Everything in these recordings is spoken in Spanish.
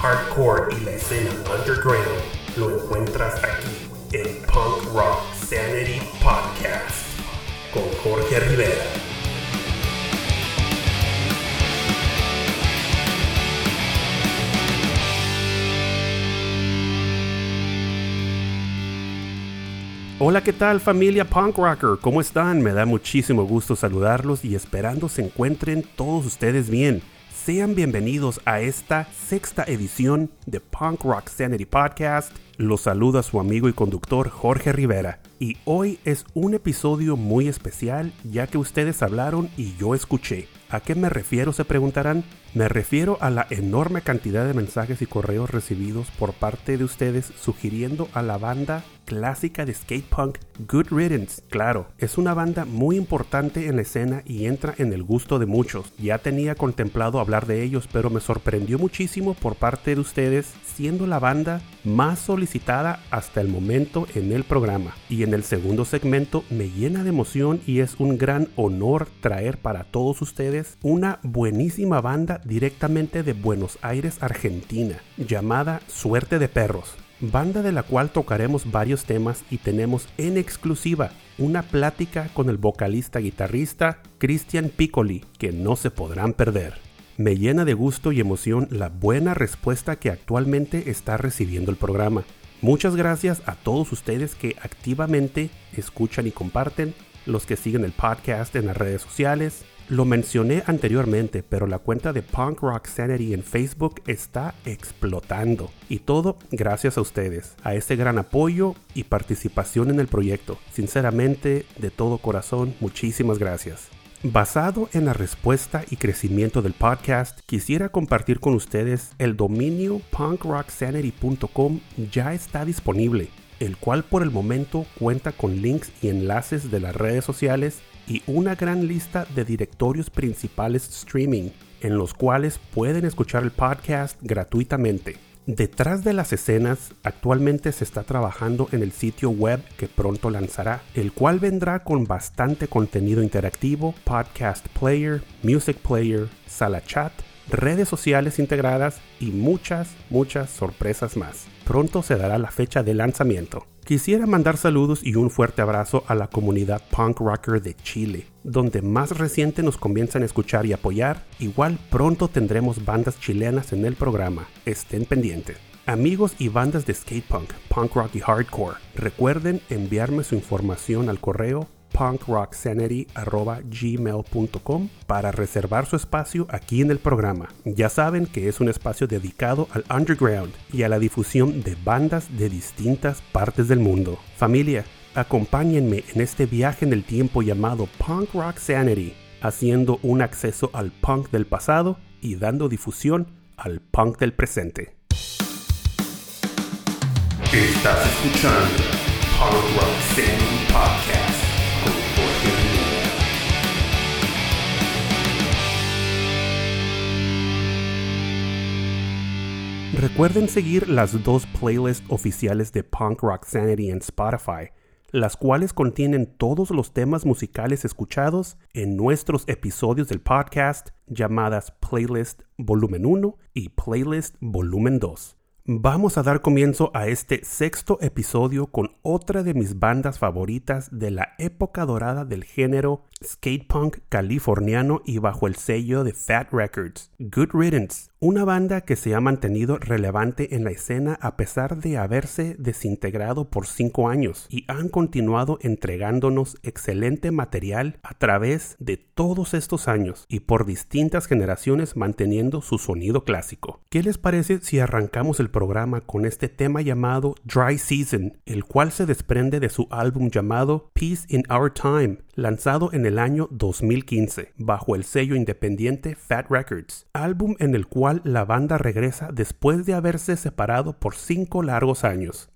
hardcore y la escena underground lo encuentras aquí en Punk Rock Sanity Podcast con Jorge Rivera. Hola, ¿qué tal familia Punk Rocker? ¿Cómo están? Me da muchísimo gusto saludarlos y esperando se encuentren todos ustedes bien. Sean bienvenidos a esta sexta edición de Punk Rock Sanity Podcast. Los saluda su amigo y conductor Jorge Rivera. Y hoy es un episodio muy especial ya que ustedes hablaron y yo escuché. ¿A qué me refiero? Se preguntarán. Me refiero a la enorme cantidad de mensajes y correos recibidos por parte de ustedes sugiriendo a la banda clásica de skate punk Good Riddance. Claro, es una banda muy importante en la escena y entra en el gusto de muchos. Ya tenía contemplado hablar de ellos, pero me sorprendió muchísimo por parte de ustedes siendo la banda más solicitada hasta el momento en el programa. Y en el segundo segmento me llena de emoción y es un gran honor traer para todos ustedes una buenísima banda directamente de Buenos Aires, Argentina, llamada Suerte de Perros, banda de la cual tocaremos varios temas y tenemos en exclusiva una plática con el vocalista guitarrista Cristian Piccoli, que no se podrán perder. Me llena de gusto y emoción la buena respuesta que actualmente está recibiendo el programa. Muchas gracias a todos ustedes que activamente escuchan y comparten, los que siguen el podcast en las redes sociales, lo mencioné anteriormente, pero la cuenta de Punk Rock Sanity en Facebook está explotando. Y todo gracias a ustedes, a ese gran apoyo y participación en el proyecto. Sinceramente, de todo corazón, muchísimas gracias. Basado en la respuesta y crecimiento del podcast, quisiera compartir con ustedes el dominio punkrocksanity.com ya está disponible, el cual por el momento cuenta con links y enlaces de las redes sociales y una gran lista de directorios principales streaming en los cuales pueden escuchar el podcast gratuitamente. Detrás de las escenas, actualmente se está trabajando en el sitio web que pronto lanzará, el cual vendrá con bastante contenido interactivo, podcast player, music player, sala chat, redes sociales integradas y muchas, muchas sorpresas más. Pronto se dará la fecha de lanzamiento. Quisiera mandar saludos y un fuerte abrazo a la comunidad punk rocker de Chile, donde más reciente nos comienzan a escuchar y apoyar. Igual pronto tendremos bandas chilenas en el programa, estén pendientes. Amigos y bandas de skate punk, punk rock y hardcore, recuerden enviarme su información al correo punkrocksanity.gmail.com para reservar su espacio aquí en el programa. Ya saben que es un espacio dedicado al underground y a la difusión de bandas de distintas partes del mundo. Familia, acompáñenme en este viaje en el tiempo llamado Punk Rock Sanity, haciendo un acceso al punk del pasado y dando difusión al punk del presente. Estás escuchando Punk Rock Sanity Podcast. Recuerden seguir las dos playlists oficiales de Punk Rock Sanity en Spotify, las cuales contienen todos los temas musicales escuchados en nuestros episodios del podcast llamadas Playlist Volumen 1 y Playlist Volumen 2. Vamos a dar comienzo a este sexto episodio con otra de mis bandas favoritas de la época dorada del género skate punk californiano y bajo el sello de Fat Records, Good Riddance, una banda que se ha mantenido relevante en la escena a pesar de haberse desintegrado por cinco años y han continuado entregándonos excelente material a través de todos estos años y por distintas generaciones manteniendo su sonido clásico. ¿Qué les parece si arrancamos el programa con este tema llamado Dry Season, el cual se desprende de su álbum llamado Peace in Our Time, lanzado en el año 2015 bajo el sello independiente Fat Records, álbum en el cual la banda regresa después de haberse separado por cinco largos años.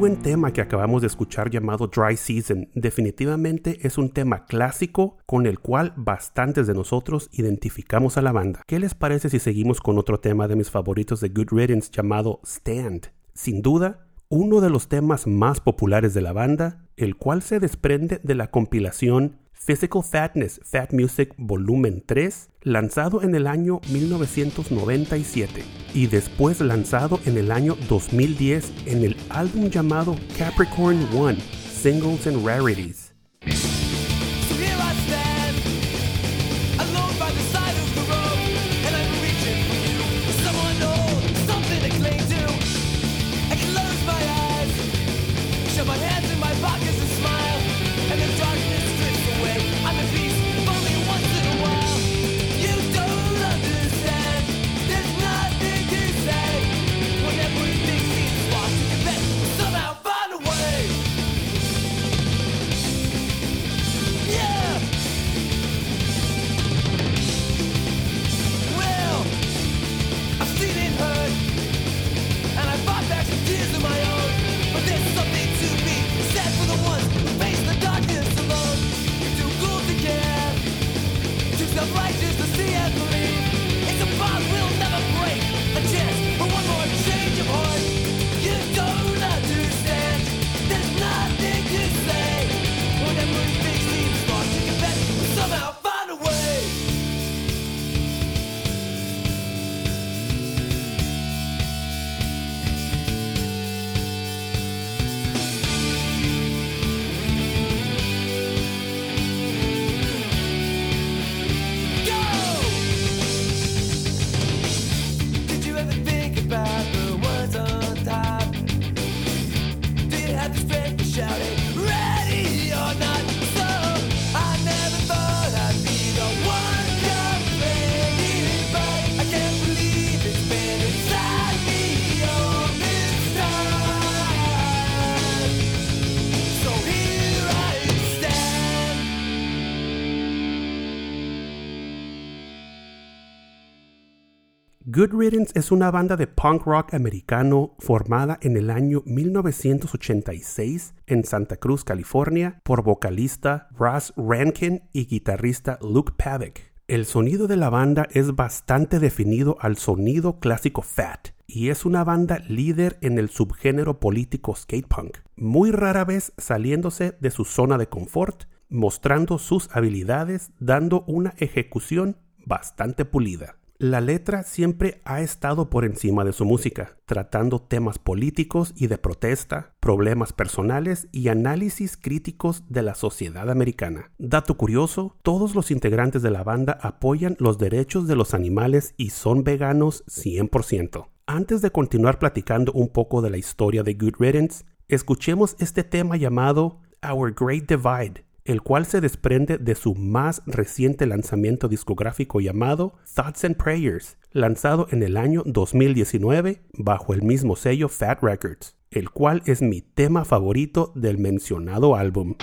Buen tema que acabamos de escuchar llamado Dry Season. Definitivamente es un tema clásico con el cual bastantes de nosotros identificamos a la banda. ¿Qué les parece si seguimos con otro tema de mis favoritos de Good Riddance llamado Stand? Sin duda, uno de los temas más populares de la banda, el cual se desprende de la compilación Physical Fatness Fat Music Volumen 3, lanzado en el año 1997 y después lanzado en el año 2010 en el álbum llamado Capricorn One, Singles and Rarities. Good Riddance es una banda de punk rock americano formada en el año 1986 en Santa Cruz, California, por vocalista Ross Rankin y guitarrista Luke Pavick. El sonido de la banda es bastante definido al sonido clásico Fat y es una banda líder en el subgénero político skate punk, muy rara vez saliéndose de su zona de confort, mostrando sus habilidades, dando una ejecución bastante pulida. La letra siempre ha estado por encima de su música, tratando temas políticos y de protesta, problemas personales y análisis críticos de la sociedad americana. Dato curioso, todos los integrantes de la banda apoyan los derechos de los animales y son veganos 100%. Antes de continuar platicando un poco de la historia de Good Riddance, escuchemos este tema llamado Our Great Divide el cual se desprende de su más reciente lanzamiento discográfico llamado Thoughts and Prayers, lanzado en el año 2019 bajo el mismo sello Fat Records, el cual es mi tema favorito del mencionado álbum.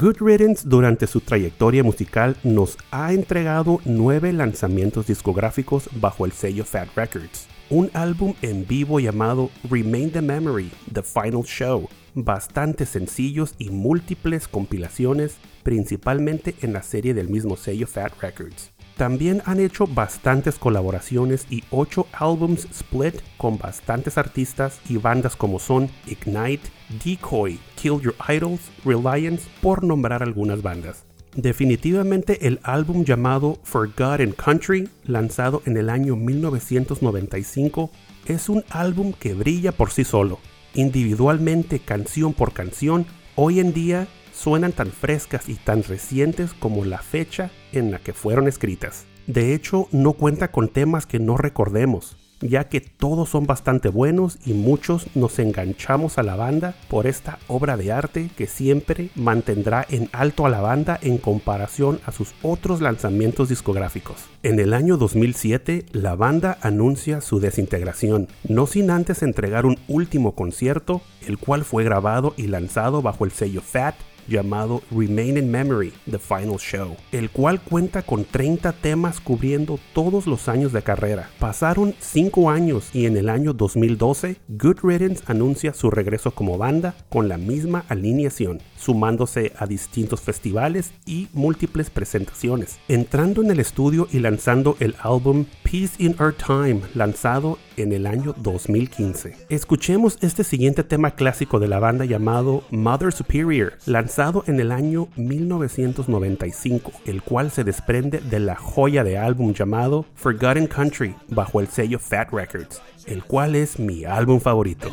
Good Riddance durante su trayectoria musical nos ha entregado nueve lanzamientos discográficos bajo el sello Fat Records. Un álbum en vivo llamado Remain the Memory, The Final Show, bastantes sencillos y múltiples compilaciones, principalmente en la serie del mismo sello Fat Records. También han hecho bastantes colaboraciones y 8 álbums split con bastantes artistas y bandas como son Ignite, Decoy, Kill Your Idols, Reliance, por nombrar algunas bandas. Definitivamente el álbum llamado Forgotten Country, lanzado en el año 1995, es un álbum que brilla por sí solo. Individualmente, canción por canción, hoy en día suenan tan frescas y tan recientes como la fecha en la que fueron escritas. De hecho, no cuenta con temas que no recordemos, ya que todos son bastante buenos y muchos nos enganchamos a la banda por esta obra de arte que siempre mantendrá en alto a la banda en comparación a sus otros lanzamientos discográficos. En el año 2007, la banda anuncia su desintegración, no sin antes entregar un último concierto, el cual fue grabado y lanzado bajo el sello Fat llamado Remain in Memory, The Final Show, el cual cuenta con 30 temas cubriendo todos los años de carrera. Pasaron 5 años y en el año 2012, Good Riddance anuncia su regreso como banda con la misma alineación, sumándose a distintos festivales y múltiples presentaciones, entrando en el estudio y lanzando el álbum Peace in Our Time, lanzado en el año 2015. Escuchemos este siguiente tema clásico de la banda llamado Mother Superior, lanzado en el año 1995, el cual se desprende de la joya de álbum llamado Forgotten Country bajo el sello Fat Records, el cual es mi álbum favorito.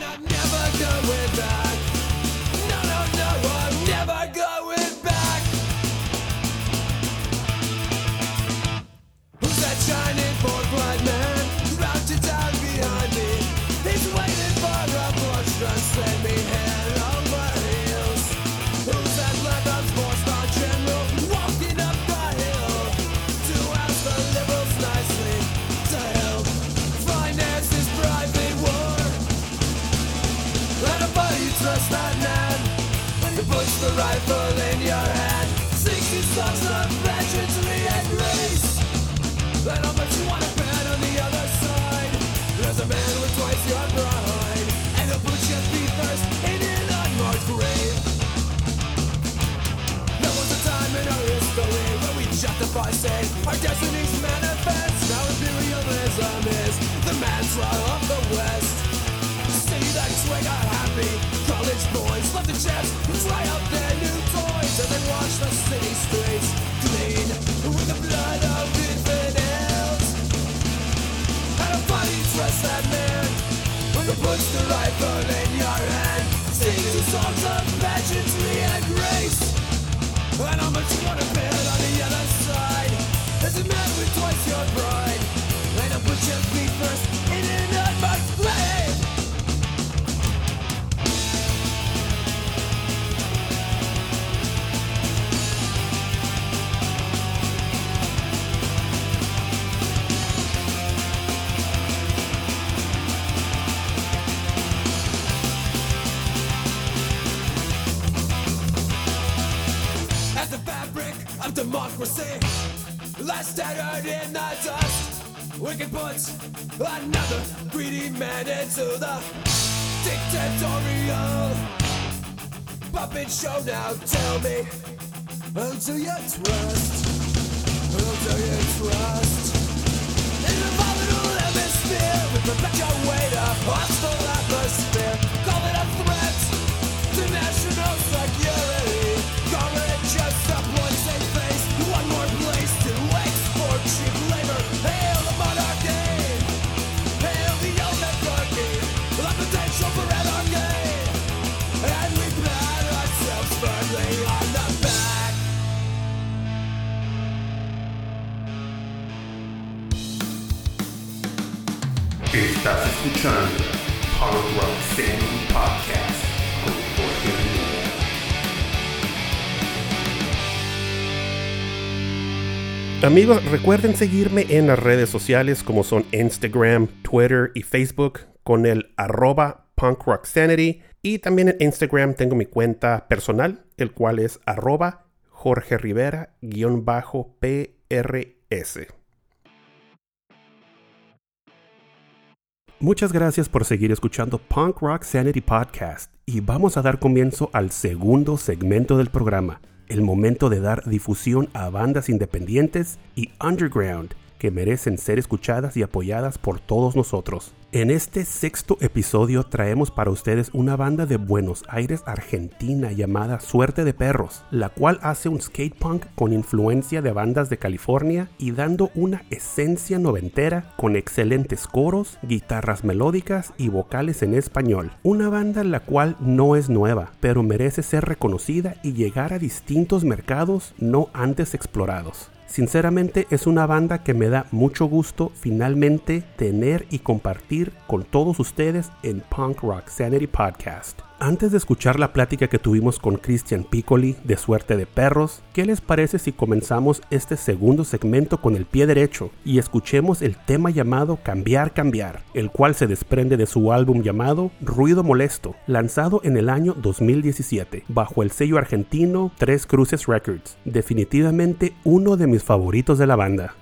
Happy College boys. Love the chance Try out their new toys. And then watch the city streets Clean with the blood of infidels. And a body trust that man When he puts the rifle in your hand. Sings the songs of pageantry and grace. And how much you wanna bet on the other side. As a man with twice your pride. And I put your feet first dust, we can put another greedy man into the dictatorial puppet show. Now tell me, who do you trust? Punk Rock Sanity. Amigos, recuerden seguirme en las redes sociales como son Instagram, Twitter y Facebook con el arroba punkrocksanity. Y también en Instagram tengo mi cuenta personal, el cual es arroba Jorge Rivera-PRS. Muchas gracias por seguir escuchando Punk Rock Sanity Podcast y vamos a dar comienzo al segundo segmento del programa, el momento de dar difusión a bandas independientes y underground que merecen ser escuchadas y apoyadas por todos nosotros. En este sexto episodio traemos para ustedes una banda de Buenos Aires, Argentina llamada Suerte de Perros, la cual hace un skate punk con influencia de bandas de California y dando una esencia noventera con excelentes coros, guitarras melódicas y vocales en español. Una banda la cual no es nueva, pero merece ser reconocida y llegar a distintos mercados no antes explorados. Sinceramente es una banda que me da mucho gusto finalmente tener y compartir con todos ustedes en Punk Rock Sanity Podcast. Antes de escuchar la plática que tuvimos con Christian Piccoli de Suerte de Perros, ¿qué les parece si comenzamos este segundo segmento con el pie derecho y escuchemos el tema llamado Cambiar, Cambiar, el cual se desprende de su álbum llamado Ruido Molesto, lanzado en el año 2017, bajo el sello argentino Tres Cruces Records, definitivamente uno de mis favoritos de la banda.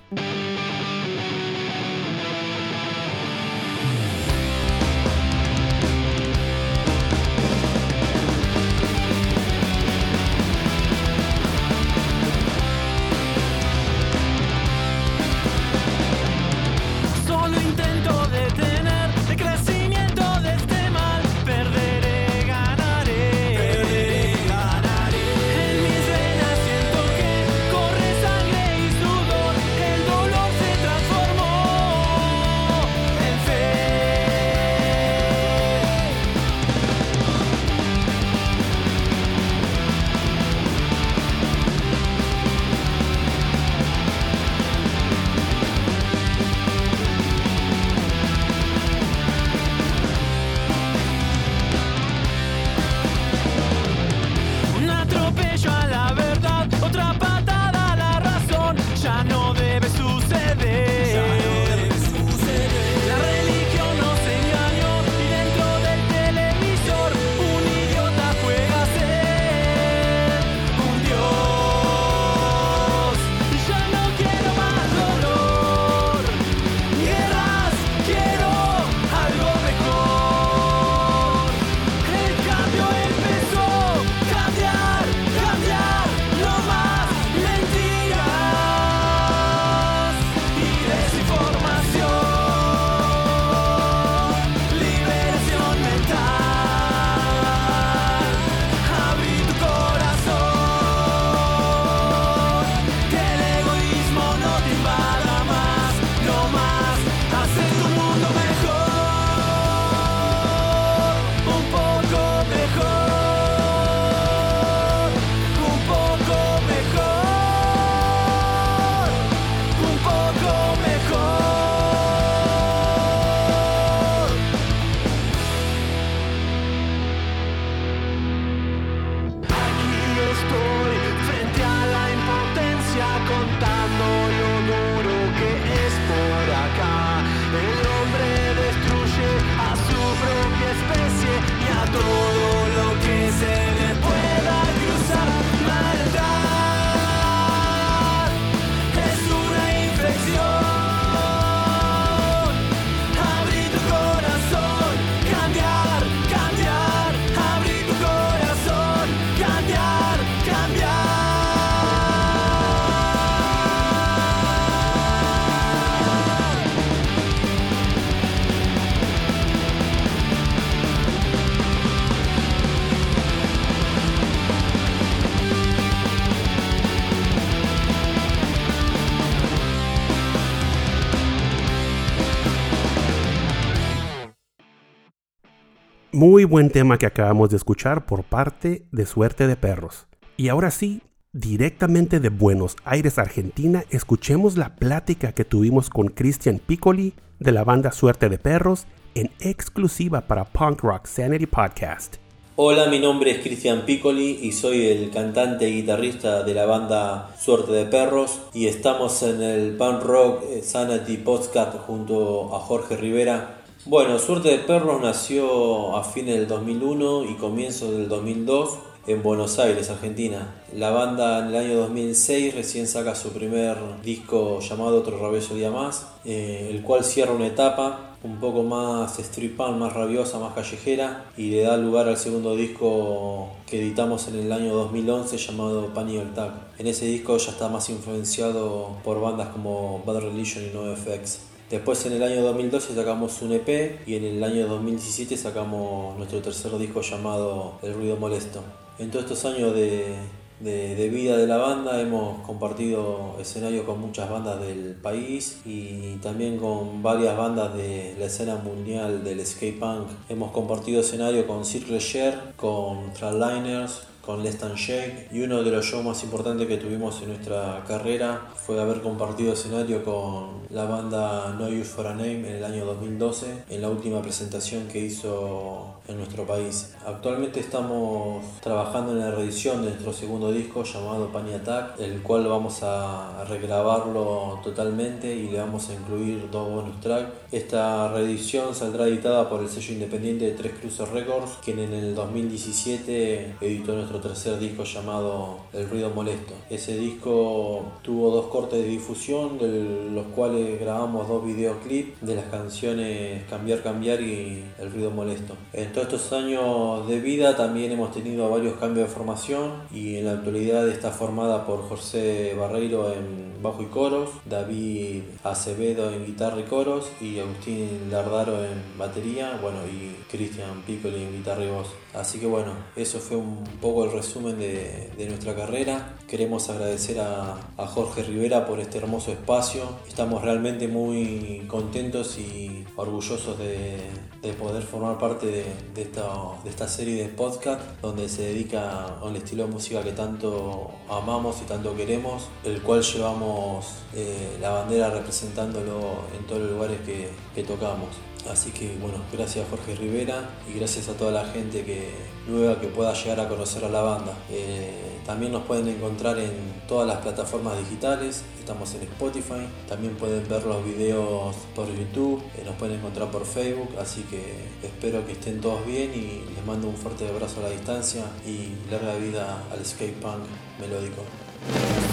Buen tema que acabamos de escuchar por parte de Suerte de Perros. Y ahora sí, directamente de Buenos Aires, Argentina, escuchemos la plática que tuvimos con Christian Piccoli de la banda Suerte de Perros en exclusiva para Punk Rock Sanity Podcast. Hola, mi nombre es Cristian Piccoli y soy el cantante y guitarrista de la banda Suerte de Perros y estamos en el Punk Rock Sanity Podcast junto a Jorge Rivera. Bueno, Suerte de Perros nació a fines del 2001 y comienzo del 2002 en Buenos Aires, Argentina. La banda en el año 2006 recién saca su primer disco llamado Otro Rabioso Día Más, eh, el cual cierra una etapa un poco más street punk, más rabiosa, más callejera y le da lugar al segundo disco que editamos en el año 2011 llamado Panic Tag. En ese disco ya está más influenciado por bandas como Bad Religion y NoFX. Después en el año 2012 sacamos un EP y en el año 2017 sacamos nuestro tercer disco llamado El Ruido Molesto. En todos estos años de, vida de la banda. Hemos compartido escenario con muchas bandas del país y también con varias bandas de la escena mundial del skate punk. Hemos compartido escenario con Circle Share, con Flatliners, con Less Than Shake y uno de los shows más importantes que tuvimos en nuestra carrera fue haber compartido escenario con la banda No Use for a Name en el año 2012 en la última presentación que hizo en nuestro país. Actualmente estamos trabajando en la reedición de nuestro segundo disco llamado Pani Attack, el cual vamos a regrabarlo totalmente y le vamos a incluir dos bonus tracks. Esta reedición saldrá editada por el sello independiente de Tres Cruces Records, quien en el 2017 editó nuestro tercer disco llamado El Ruido Molesto. Ese disco tuvo dos cortes de difusión, de los cuales grabamos dos videoclips de las canciones Cambiar, Cambiar y El Ruido Molesto. En todos estos años de vida también hemos tenido varios cambios de formación y en la actualidad está formada por José Barreiro en bajo y coros, David Acevedo en guitarra y coros y Agustín Lardaro en batería, bueno y Cristian Piccoli en guitarra y voz. Así que bueno, eso fue un poco el resumen de, nuestra carrera. Queremos agradecer a, Jorge Rivera por este hermoso espacio. Estamos realmente muy contentos y orgullosos de, de poder formar parte de, esta, serie de podcast donde se dedica a un estilo de música que tanto amamos y tanto queremos, el cual llevamos eh, la bandera representándolo en todos los lugares que tocamos. Así que bueno, gracias Jorge Rivera y gracias a toda la gente que, nueva que pueda llegar a conocer a la banda. Eh, también nos pueden encontrar en todas las plataformas digitales, estamos en Spotify, también pueden ver los videos por YouTube, eh, nos pueden encontrar por Facebook, así que espero que estén todos bien y les mando un fuerte abrazo a la distancia y larga vida al skate punk melódico.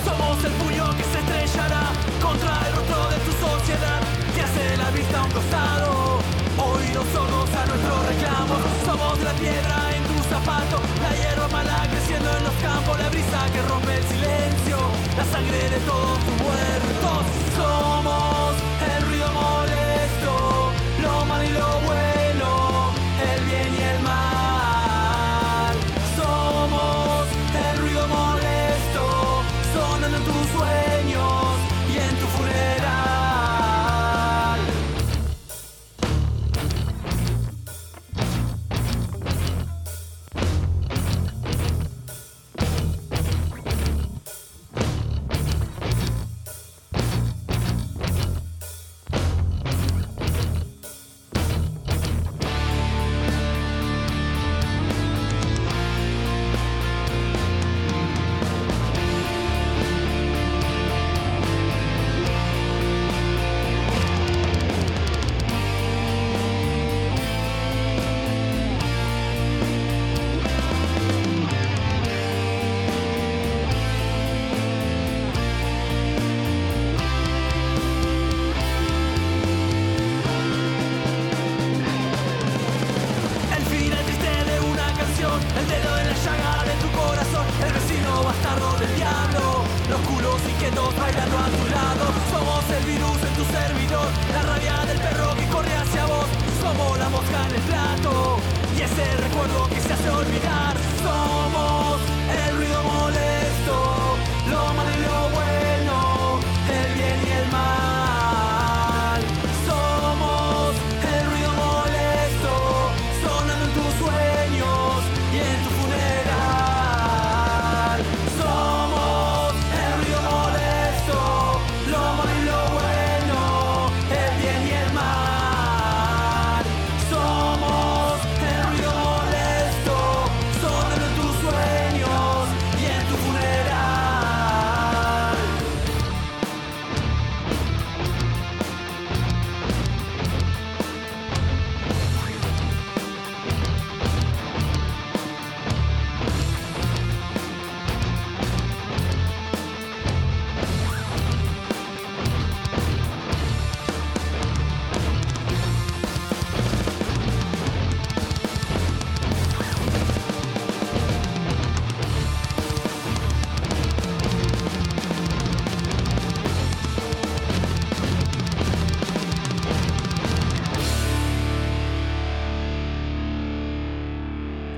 Somos el puño que se estrellará contra el rostro de tu sociedad que hace la vista a un costado. Oídos sordos a nuestros reclamos. Somos la piedra en tu zapato, la hierba mala creciendo en los campos, la brisa que rompe el silencio, la sangre de todos tus muertos. Somos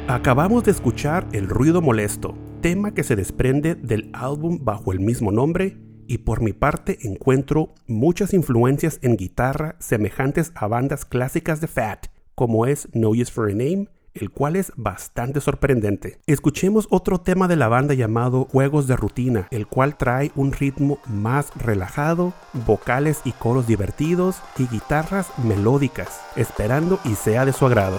Acabamos de escuchar El ruido molesto, tema que se desprende del álbum bajo el mismo nombre y por mi parte encuentro muchas influencias en guitarra semejantes a bandas clásicas de Fat, como es No Use for a Name, el cual es bastante sorprendente. Escuchemos otro tema de la banda llamado Juegos de Rutina, el cual trae un ritmo más relajado, vocales y coros divertidos y guitarras melódicas, esperando y sea de su agrado.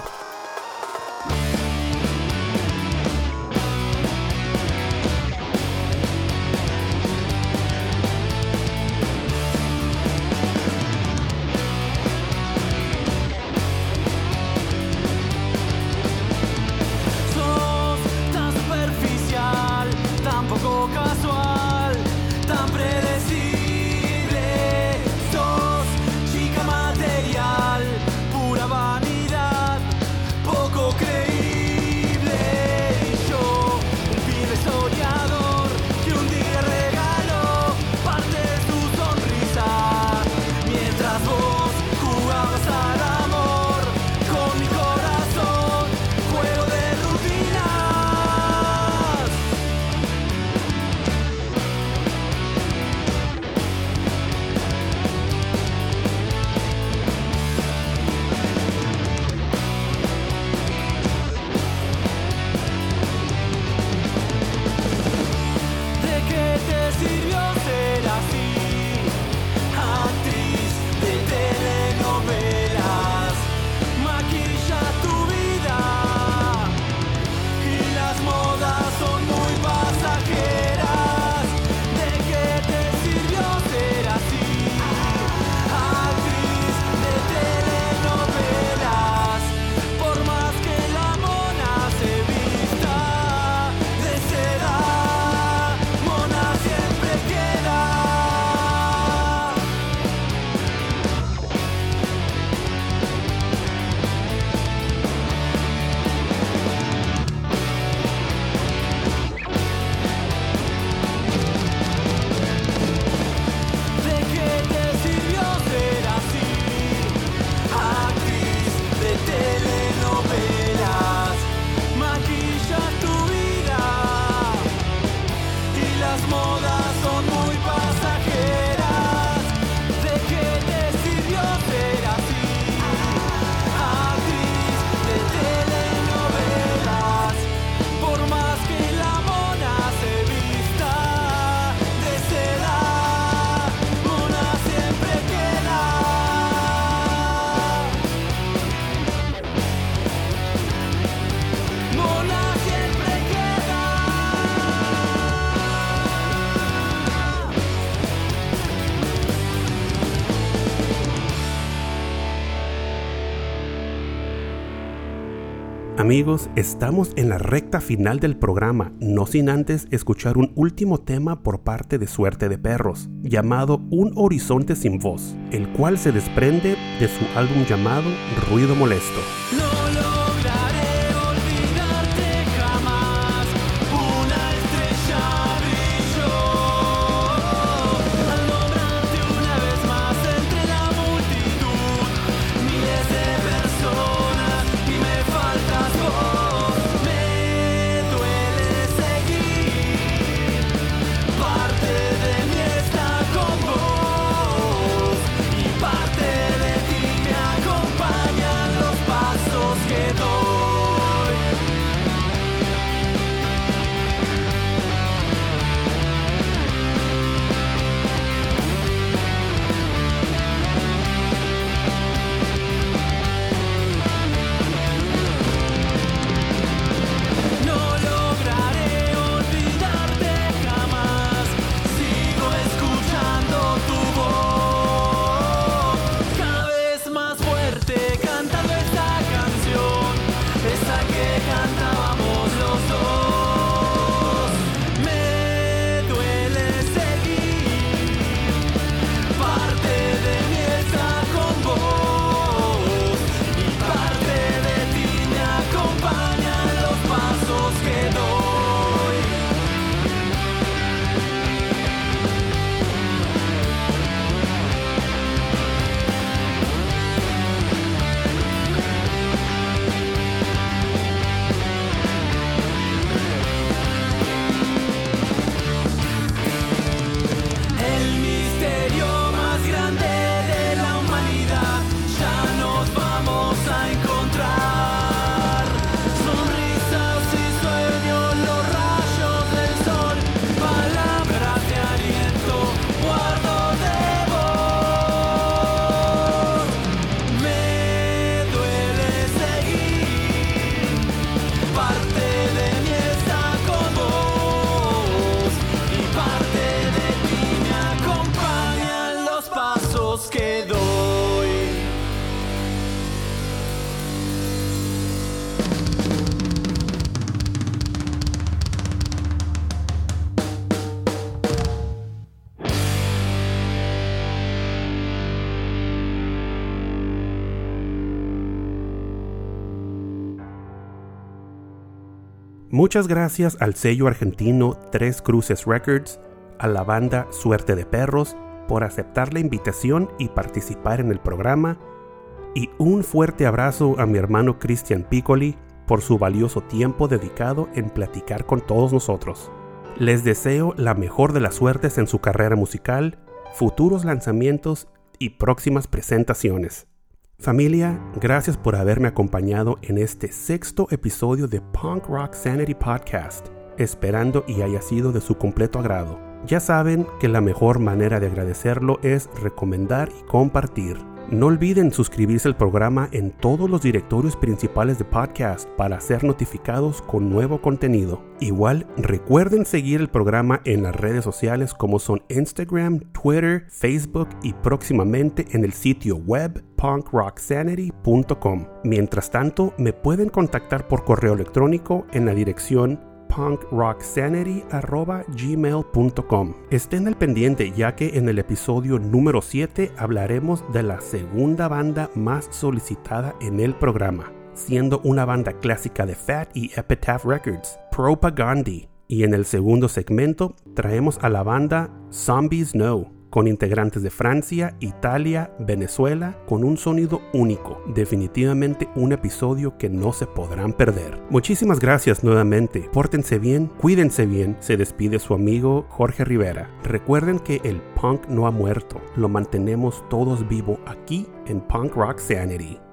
Amigos, estamos en la recta final del programa, no sin antes escuchar un último tema por parte de Suerte de Perros, llamado Un Horizonte sin Voz, el cual se desprende de su álbum llamado Ruido Molesto. Muchas gracias al sello argentino Tres Cruces Records, a la banda Suerte de Perros por aceptar la invitación y participar en el programa, y un fuerte abrazo a mi hermano Christian Piccoli por su valioso tiempo dedicado en platicar con todos nosotros. Les deseo la mejor de las suertes en su carrera musical, futuros lanzamientos y próximas presentaciones. Familia, gracias por haberme acompañado en este sexto episodio de Punk Rock Sanity Podcast, esperando y haya sido de su completo agrado. Ya saben que la mejor manera de agradecerlo es recomendar y compartir. No olviden suscribirse al programa en todos los directorios principales de podcast para ser notificados con nuevo contenido. Igual, recuerden seguir el programa en las redes sociales como son Instagram, Twitter, Facebook y próximamente en el sitio web punkrocksanity.com. Mientras tanto, me pueden contactar por correo electrónico en la dirección punkrocksanity.gmail.com. Estén al pendiente ya que en el episodio número 7 hablaremos de la segunda banda más solicitada en el programa, siendo una banda clásica de Fat y Epitaph Records, Propagandhi. Y en el segundo segmento traemos a la banda Zombies No con integrantes de Francia, Italia, Venezuela, con un sonido único. Definitivamente un episodio que no se podrán perder. Muchísimas gracias nuevamente. Pórtense bien, cuídense bien. Se despide su amigo Jorge Rivera. Recuerden que el punk no ha muerto. Lo mantenemos todos vivo aquí en Punk Rock Sanity.